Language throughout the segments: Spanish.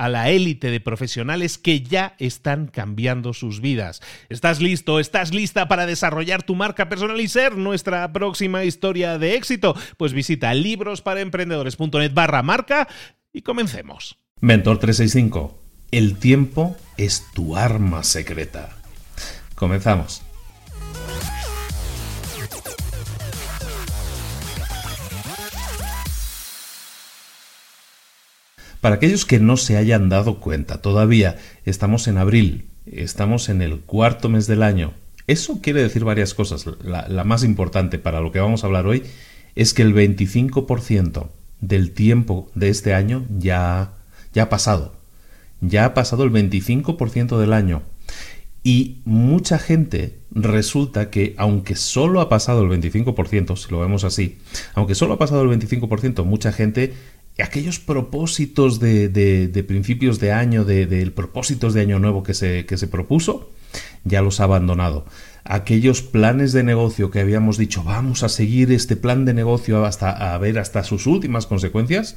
a la élite de profesionales que ya están cambiando sus vidas. ¿Estás listo? ¿Estás lista para desarrollar tu marca personal y ser nuestra próxima historia de éxito? Pues visita librosparaemprendedores.net barra marca y comencemos. Mentor 365. El tiempo es tu arma secreta. Comenzamos. Para aquellos que no se hayan dado cuenta, todavía estamos en abril, estamos en el cuarto mes del año. Eso quiere decir varias cosas. La, más importante para lo que vamos a hablar hoy es que el 25% del tiempo de este año ya, ya ha pasado. Ya ha pasado el 25% del año. Y mucha gente resulta que, aunque solo ha pasado el 25%, si lo vemos así, aunque solo ha pasado el 25%, mucha gente aquellos propósitos de, principios de año, de, propósitos de año nuevo que se, que se propuso, ya los ha abandonado. Aquellos planes de negocio que habíamos dicho vamos a seguir este plan de negocio hasta a ver hasta sus últimas consecuencias,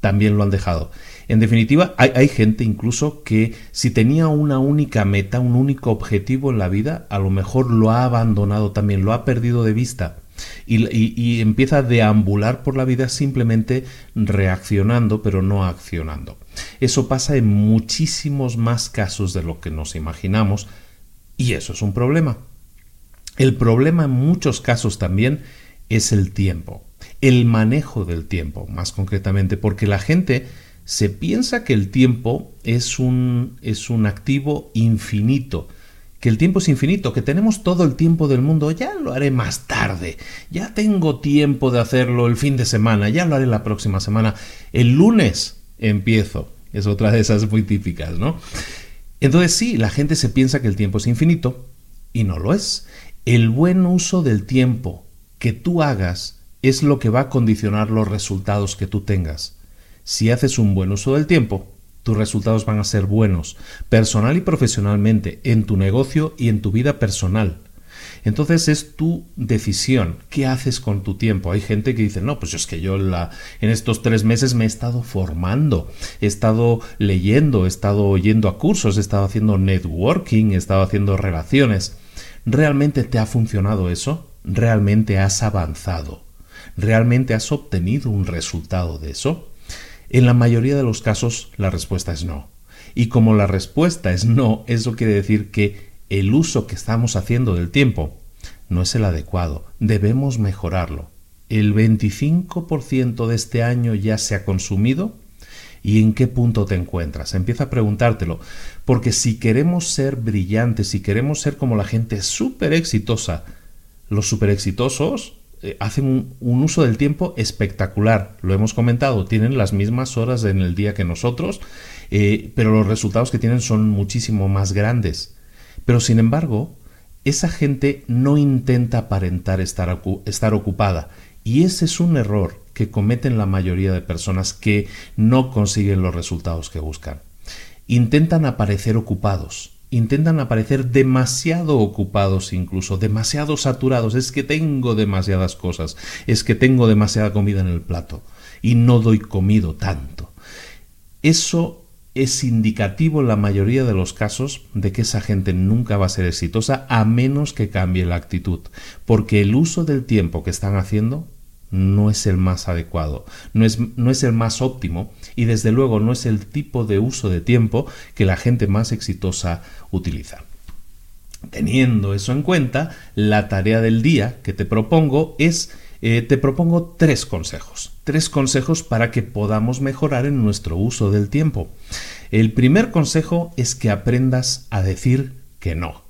también lo han dejado. En definitiva, hay, hay, gente incluso que si tenía una única meta, un único objetivo en la vida, a lo mejor lo ha abandonado también, lo ha perdido de vista y, empieza a deambular por la vida simplemente reaccionando pero no accionando. Eso pasa en muchísimos más casos de lo que nos imaginamos y eso es un problema. El problema en muchos casos también es el tiempo, el manejo del tiempo, más concretamente, porque la gente se piensa que el tiempo es un, es un activo infinito, que el tiempo es infinito, que tenemos todo el tiempo del mundo, ya lo haré más tarde, ya tengo tiempo de hacerlo el fin de semana, ya lo haré la próxima semana, el lunes empiezo, es otra de esas muy típicas, ¿no? Entonces sí, la gente se piensa que el tiempo es infinito y no lo es. El buen uso del tiempo que tú hagas es lo que va a condicionar los resultados que tú tengas. Si haces un buen uso del tiempo, tus resultados van a ser buenos, personal y profesionalmente, en tu negocio y en tu vida personal. Entonces es tu decisión. ¿Qué haces con tu tiempo? Hay gente que dice, no, pues es que yo en estos tres meses me he estado formando, he estado leyendo, he estado yendo a cursos, he estado haciendo networking, he estado haciendo relaciones. ¿Realmente te ha funcionado eso? ¿Realmente has avanzado? ¿Realmente has obtenido un resultado de eso? En la mayoría de los casos la respuesta es no. Y como la respuesta es no, eso quiere decir que el uso que estamos haciendo del tiempo no es el adecuado. Debemos mejorarlo. ¿El 25% de este año ya se ha consumido? ¿Y en qué punto te encuentras? Empieza a preguntártelo, porque si queremos ser brillantes, si queremos ser como la gente súper exitosa, los súper exitosos hacen un, uso del tiempo espectacular. Lo hemos comentado, tienen las mismas horas en el día que nosotros, eh, pero los resultados que tienen son muchísimo más grandes. Pero sin embargo, esa gente no intenta aparentar estar, estar ocupada. Y ese es un error que cometen la mayoría de personas que no consiguen los resultados que buscan. Intentan aparecer ocupados, intentan aparecer demasiado ocupados incluso, demasiado saturados, es que tengo demasiadas cosas, es que tengo demasiada comida en el plato y no doy comido tanto. Eso es indicativo en la mayoría de los casos de que esa gente nunca va a ser exitosa a menos que cambie la actitud, porque el uso del tiempo que están haciendo no es el más adecuado, no es, no es, el más óptimo y desde luego no es el tipo de uso de tiempo que la gente más exitosa utiliza. Teniendo eso en cuenta, la tarea del día que te propongo es, eh, te propongo tres consejos, tres consejos para que podamos mejorar en nuestro uso del tiempo. El primer consejo es que aprendas a decir que no.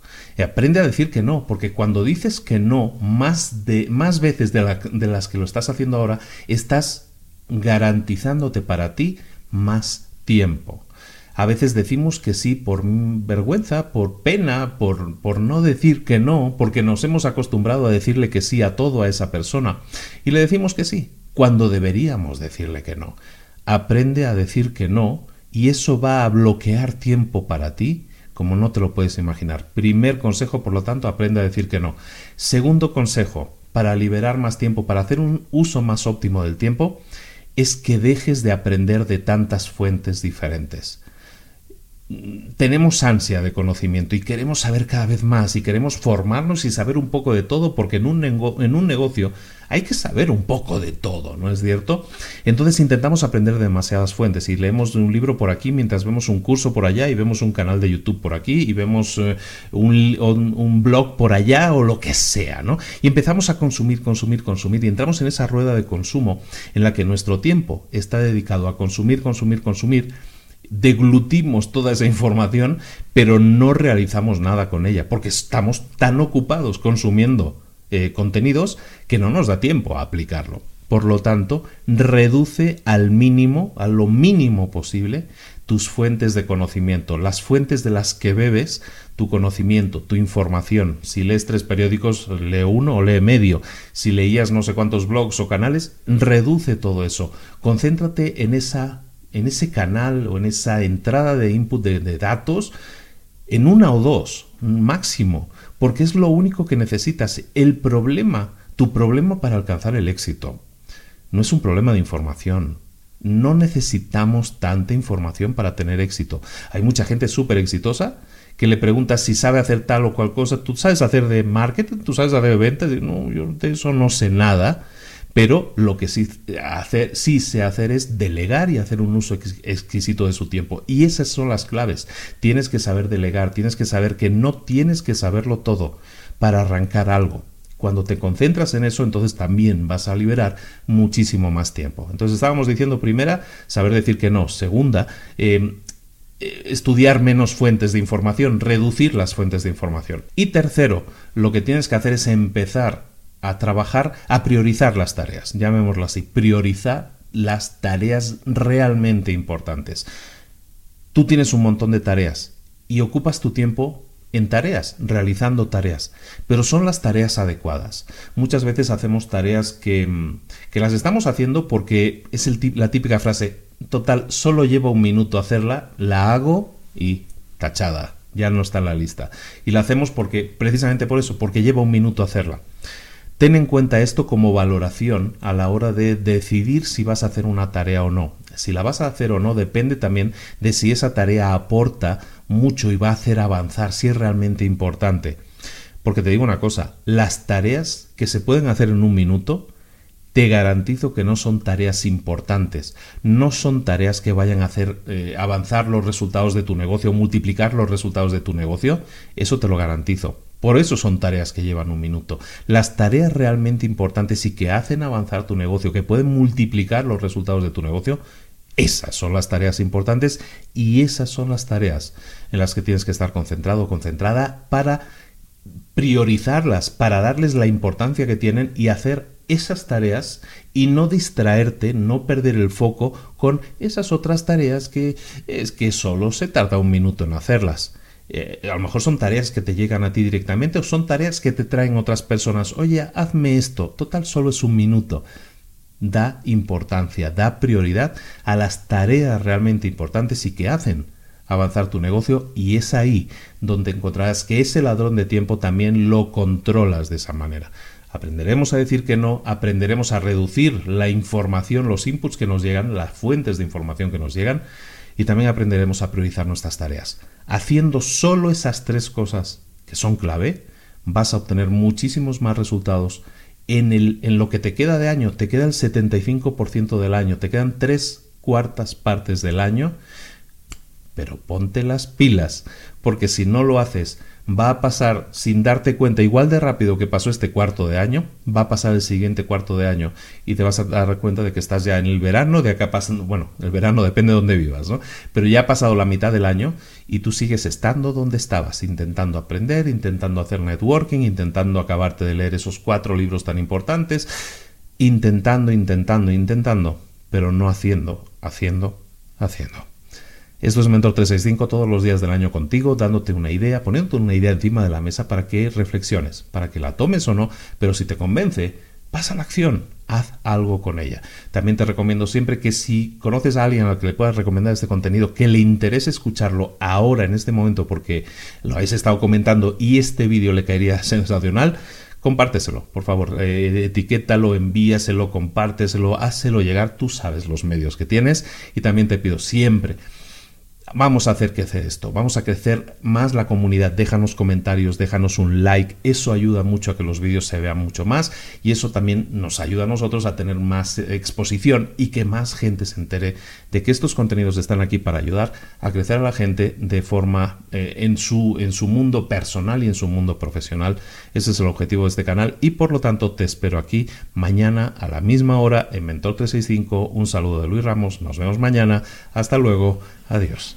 Aprende a decir que no, porque cuando dices que no más, de, más veces de, de las que lo estás haciendo ahora, estás garantizándote para ti más tiempo. A veces decimos que sí por vergüenza, por pena, por, por, no decir que no, porque nos hemos acostumbrado a decirle que sí a todo a esa persona. Y le decimos que sí, cuando deberíamos decirle que no. Aprende a decir que no y eso va a bloquear tiempo para ti como no te lo puedes imaginar. Primer consejo, por lo tanto, aprende a decir que no. Segundo consejo, para liberar más tiempo, para hacer un uso más óptimo del tiempo, es que dejes de aprender de tantas fuentes diferentes tenemos ansia de conocimiento y queremos saber cada vez más y queremos formarnos y saber un poco de todo porque en un, en un negocio hay que saber un poco de todo, ¿no es cierto? Entonces intentamos aprender de demasiadas fuentes y leemos un libro por aquí mientras vemos un curso por allá y vemos un canal de YouTube por aquí y vemos eh, un, un blog por allá o lo que sea, ¿no? Y empezamos a consumir, consumir, consumir y entramos en esa rueda de consumo en la que nuestro tiempo está dedicado a consumir, consumir, consumir deglutimos toda esa información, pero no realizamos nada con ella, porque estamos tan ocupados consumiendo eh, contenidos que no nos da tiempo a aplicarlo. Por lo tanto, reduce al mínimo, a lo mínimo posible, tus fuentes de conocimiento, las fuentes de las que bebes tu conocimiento, tu información. Si lees tres periódicos, lee uno o lee medio. Si leías no sé cuántos blogs o canales, reduce todo eso. Concéntrate en esa en ese canal o en esa entrada de input de, datos en una o dos máximo, porque es lo único que necesitas. El problema, tu problema para alcanzar el éxito, no es un problema de información. No necesitamos tanta información para tener éxito. Hay mucha gente súper exitosa que le preguntas si sabe hacer tal o cual cosa. ¿Tú sabes hacer de marketing? ¿Tú sabes hacer de ventas? No, yo de eso no sé nada. Pero lo que sí, hacer, sí sé hacer es delegar y hacer un uso exquisito de su tiempo. Y esas son las claves. Tienes que saber delegar, tienes que saber que no tienes que saberlo todo para arrancar algo. Cuando te concentras en eso, entonces también vas a liberar muchísimo más tiempo. Entonces estábamos diciendo, primera, saber decir que no. Segunda, em, eh, estudiar menos fuentes de información, reducir las fuentes de información. Y tercero, lo que tienes que hacer es empezar a trabajar, a priorizar las tareas, llamémoslo así, priorizar las tareas realmente importantes. Tú tienes un montón de tareas y ocupas tu tiempo en tareas, realizando tareas, pero son las tareas adecuadas. Muchas veces hacemos tareas que, que las estamos haciendo porque es la típica frase, total, solo lleva un minuto hacerla, la hago y tachada, ya no está en la lista. Y la hacemos porque, precisamente por eso, porque lleva un minuto hacerla. Ten en cuenta esto como valoración a la hora de decidir si vas a hacer una tarea o no. Si la vas a hacer o no depende también de si esa tarea aporta mucho y va a hacer avanzar, si es realmente importante. Porque te digo una cosa, las tareas que se pueden hacer en un minuto, te garantizo que no son tareas importantes, no son tareas que vayan a hacer eh, avanzar los resultados de tu negocio, multiplicar los resultados de tu negocio, eso te lo garantizo. Por eso son tareas que llevan un minuto. Las tareas realmente importantes y que hacen avanzar tu negocio, que pueden multiplicar los resultados de tu negocio, esas son las tareas importantes y esas son las tareas en las que tienes que estar concentrado o concentrada para priorizarlas, para darles la importancia que tienen y hacer esas tareas y no distraerte, no perder el foco con esas otras tareas que es que solo se tarda un minuto en hacerlas. Eh, a lo mejor son tareas que te llegan a ti directamente o son tareas que te traen otras personas. Oye, hazme esto. Total, solo es un minuto. Da importancia, da prioridad a las tareas realmente importantes y que hacen avanzar tu negocio y es ahí donde encontrarás que ese ladrón de tiempo también lo controlas de esa manera. Aprenderemos a decir que no, aprenderemos a reducir la información, los inputs que nos llegan, las fuentes de información que nos llegan y también aprenderemos a priorizar nuestras tareas. Haciendo solo esas tres cosas que son clave, vas a obtener muchísimos más resultados en, el, en lo que te queda de año. Te queda el 75% del año, te quedan tres cuartas partes del año, pero ponte las pilas, porque si no lo haces, va a pasar sin darte cuenta igual de rápido que pasó este cuarto de año, va a pasar el siguiente cuarto de año y te vas a dar cuenta de que estás ya en el verano, de acá pasando, bueno, el verano depende de dónde vivas, ¿no? Pero ya ha pasado la mitad del año y tú sigues estando donde estabas, intentando aprender, intentando hacer networking, intentando acabarte de leer esos cuatro libros tan importantes, intentando, intentando, intentando, pero no haciendo, haciendo, haciendo. Esto es Mentor 365 todos los días del año contigo, dándote una idea, poniéndote una idea encima de la mesa para que reflexiones, para que la tomes o no, pero si te convence, pasa a la acción, haz algo con ella. También te recomiendo siempre que si conoces a alguien al que le puedas recomendar este contenido, que le interese escucharlo ahora, en este momento, porque lo habéis estado comentando y este vídeo le caería sensacional, compárteselo, por favor, eh, etiquétalo, envíaselo, compárteselo, házelo llegar, tú sabes los medios que tienes y también te pido siempre Vamos a hacer crecer esto, vamos a crecer más la comunidad, déjanos comentarios, déjanos un like, eso ayuda mucho a que los vídeos se vean mucho más y eso también nos ayuda a nosotros a tener más exposición y que más gente se entere de que estos contenidos están aquí para ayudar a crecer a la gente de forma eh, en, su, en su mundo personal y en su mundo profesional. Ese es el objetivo de este canal y por lo tanto te espero aquí mañana a la misma hora en Mentor 365. Un saludo de Luis Ramos, nos vemos mañana, hasta luego. Adiós.